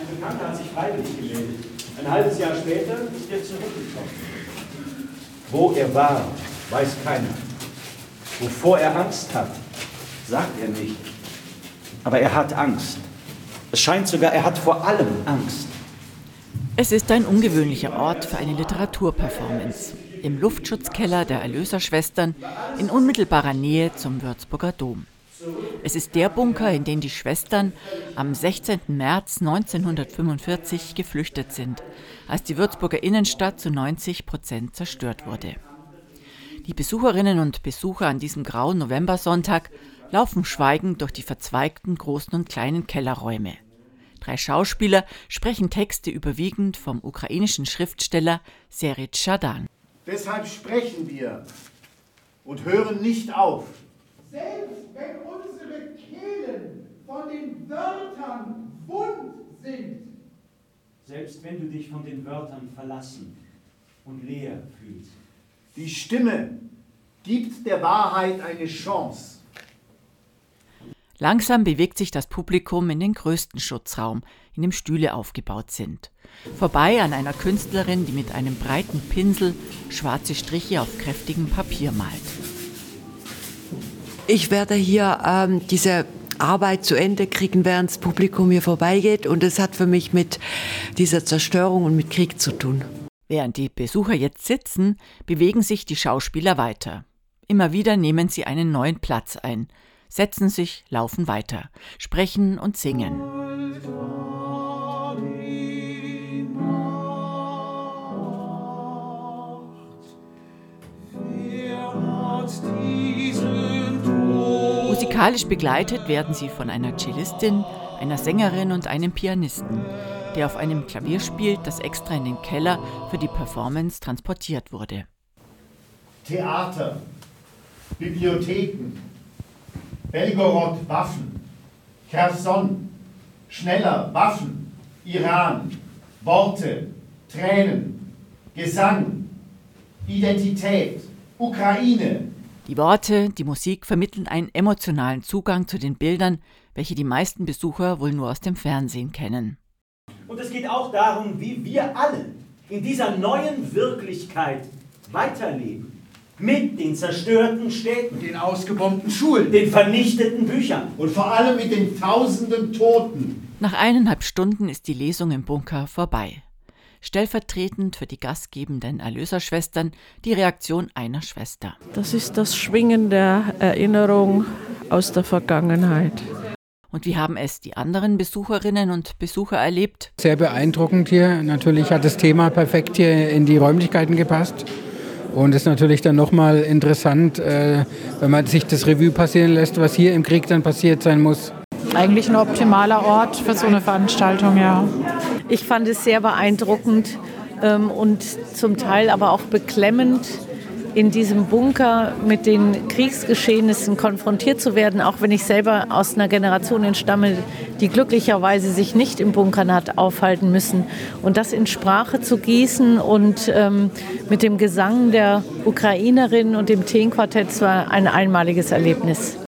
Ein Bekannter hat sich freiwillig gemeldet. Ein halbes Jahr später ist er zurückgekommen. Wo er war, weiß keiner. Wovor er Angst hat, sagt er nicht. Aber er hat Angst. Es scheint sogar, er hat vor allem Angst. Es ist ein ungewöhnlicher Ort für eine Literaturperformance. Im Luftschutzkeller der Erlöserschwestern in unmittelbarer Nähe zum Würzburger Dom. Es ist der Bunker, in den die Schwestern am 16. März 1945 geflüchtet sind, als die Würzburger Innenstadt zu 90 Prozent zerstört wurde. Die Besucherinnen und Besucher an diesem grauen Novembersonntag laufen schweigend durch die verzweigten großen und kleinen Kellerräume. Drei Schauspieler sprechen Texte überwiegend vom ukrainischen Schriftsteller Serit Shadan. Deshalb sprechen wir und hören nicht auf. Selbst wenn unsere Kehlen von den Wörtern wund sind. Selbst wenn du dich von den Wörtern verlassen und leer fühlst. Die Stimme gibt der Wahrheit eine Chance. Langsam bewegt sich das Publikum in den größten Schutzraum, in dem Stühle aufgebaut sind. Vorbei an einer Künstlerin, die mit einem breiten Pinsel schwarze Striche auf kräftigem Papier malt. Ich werde hier ähm, diese Arbeit zu Ende kriegen, während das Publikum hier vorbeigeht. Und es hat für mich mit dieser Zerstörung und mit Krieg zu tun. Während die Besucher jetzt sitzen, bewegen sich die Schauspieler weiter. Immer wieder nehmen sie einen neuen Platz ein – setzen sich, laufen weiter, sprechen und singen. Musikalisch begleitet werden sie von einer Cellistin, einer Sängerin und einem Pianisten, der auf einem Klavier spielt, das extra in den Keller für die Performance transportiert wurde. Theater, Bibliotheken, Belgorod Waffen, Cherson, schneller Waffen, Iran, Worte, Tränen, Gesang, Identität, Ukraine. Die Worte, die Musik vermitteln einen emotionalen Zugang zu den Bildern, welche die meisten Besucher wohl nur aus dem Fernsehen kennen. Und es geht auch darum, wie wir alle in dieser neuen Wirklichkeit weiterleben mit den zerstörten Städten, den ausgebombten Schulen, den vernichteten Büchern und vor allem mit den tausenden Toten. Nach eineinhalb Stunden ist die Lesung im Bunker vorbei. Stellvertretend für die gastgebenden Erlöserschwestern die Reaktion einer Schwester. Das ist das Schwingen der Erinnerung aus der Vergangenheit. Und wie haben es die anderen Besucherinnen und Besucher erlebt? Sehr beeindruckend hier. Natürlich hat das Thema perfekt hier in die Räumlichkeiten gepasst. Und es ist natürlich dann nochmal interessant, äh, wenn man sich das Revue passieren lässt, was hier im Krieg dann passiert sein muss. Eigentlich ein optimaler Ort für so eine Veranstaltung, ja. Ich fand es sehr beeindruckend ähm, und zum Teil aber auch beklemmend, in diesem Bunker mit den Kriegsgeschehnissen konfrontiert zu werden, auch wenn ich selber aus einer Generation entstamme, die glücklicherweise sich nicht im Bunkern hat aufhalten müssen. Und das in Sprache zu gießen und ähm, mit dem Gesang der Ukrainerin und dem Teenquartett war ein einmaliges Erlebnis.